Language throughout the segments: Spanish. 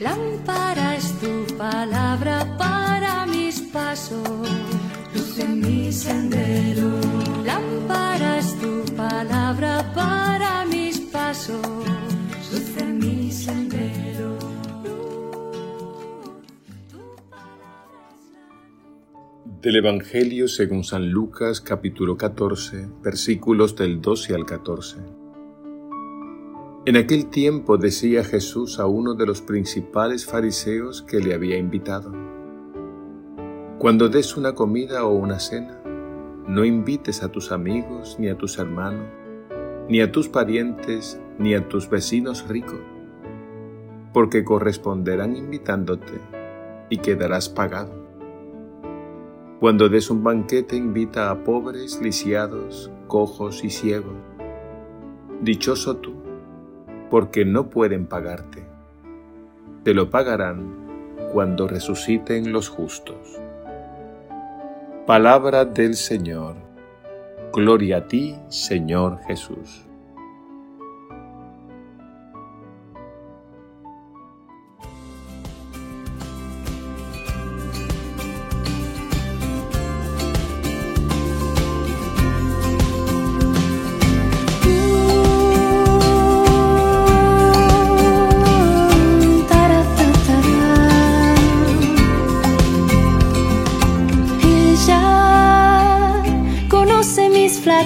Lámpara es tu palabra para mis pasos, luz en mi sendero. Lámpara es tu palabra para mis pasos, luz en mi sendero. Del Evangelio según San Lucas capítulo 14 versículos del 12 al 14. En aquel tiempo decía Jesús a uno de los principales fariseos que le había invitado, Cuando des una comida o una cena, no invites a tus amigos, ni a tus hermanos, ni a tus parientes, ni a tus vecinos ricos, porque corresponderán invitándote y quedarás pagado. Cuando des un banquete invita a pobres, lisiados, cojos y ciegos. Dichoso tú porque no pueden pagarte. Te lo pagarán cuando resuciten los justos. Palabra del Señor. Gloria a ti, Señor Jesús.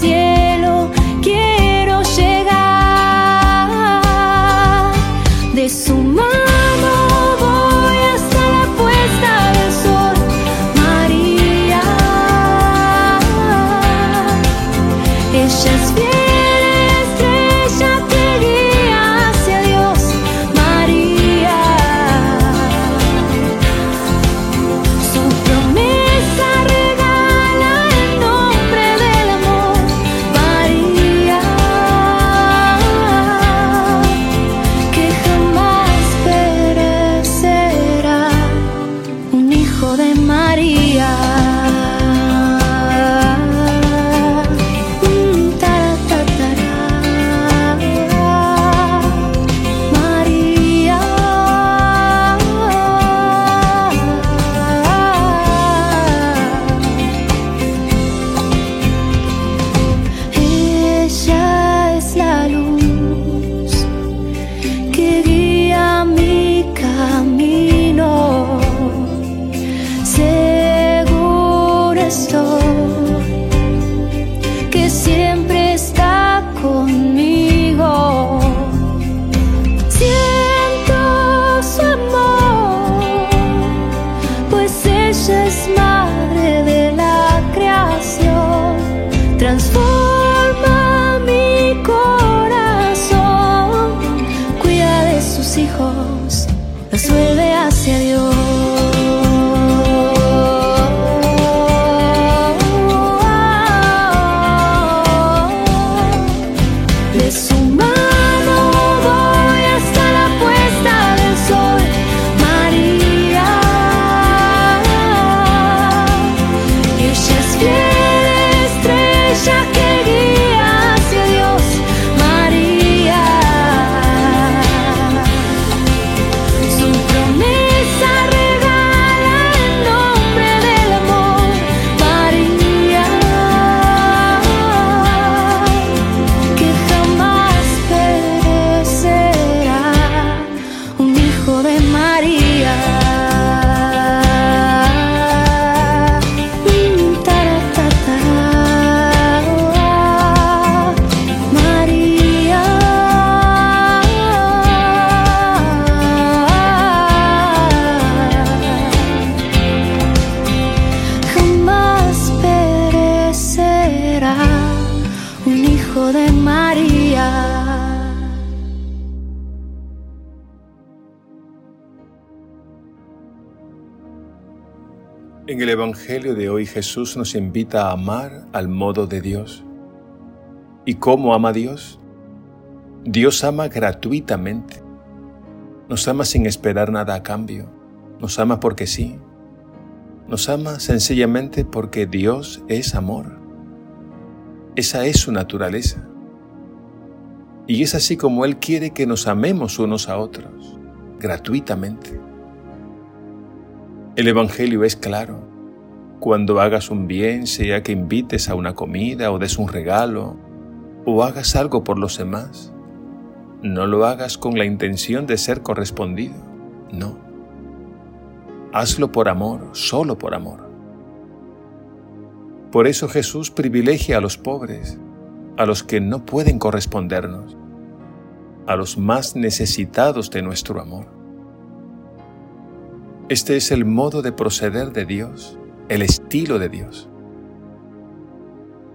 cielo quiero llegar. De su mano voy hasta la puesta del sol, María. Ella es fiel. En el Evangelio de hoy Jesús nos invita a amar al modo de Dios. ¿Y cómo ama Dios? Dios ama gratuitamente. Nos ama sin esperar nada a cambio. Nos ama porque sí. Nos ama sencillamente porque Dios es amor. Esa es su naturaleza. Y es así como Él quiere que nos amemos unos a otros, gratuitamente. El Evangelio es claro. Cuando hagas un bien, sea que invites a una comida o des un regalo, o hagas algo por los demás, no lo hagas con la intención de ser correspondido, no. Hazlo por amor, solo por amor. Por eso Jesús privilegia a los pobres, a los que no pueden correspondernos, a los más necesitados de nuestro amor. Este es el modo de proceder de Dios, el estilo de Dios.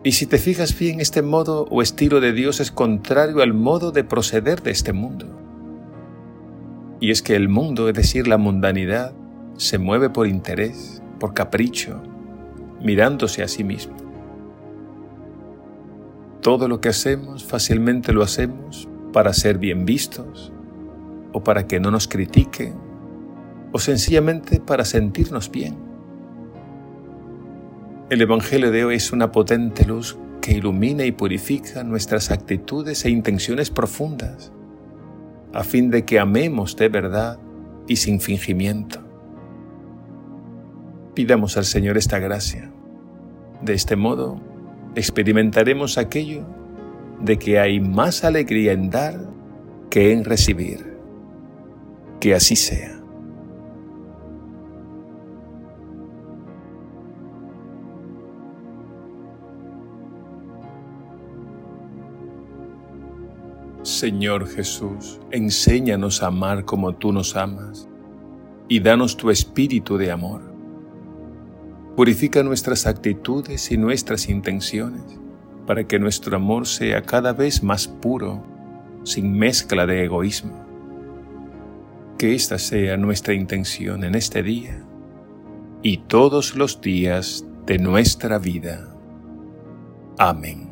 Y si te fijas bien, este modo o estilo de Dios es contrario al modo de proceder de este mundo. Y es que el mundo, es decir, la mundanidad, se mueve por interés, por capricho, mirándose a sí mismo. Todo lo que hacemos fácilmente lo hacemos para ser bien vistos o para que no nos critiquen o sencillamente para sentirnos bien. El Evangelio de hoy es una potente luz que ilumina y purifica nuestras actitudes e intenciones profundas, a fin de que amemos de verdad y sin fingimiento. Pidamos al Señor esta gracia. De este modo, experimentaremos aquello de que hay más alegría en dar que en recibir. Que así sea. Señor Jesús, enséñanos a amar como tú nos amas y danos tu espíritu de amor. Purifica nuestras actitudes y nuestras intenciones para que nuestro amor sea cada vez más puro, sin mezcla de egoísmo. Que esta sea nuestra intención en este día y todos los días de nuestra vida. Amén.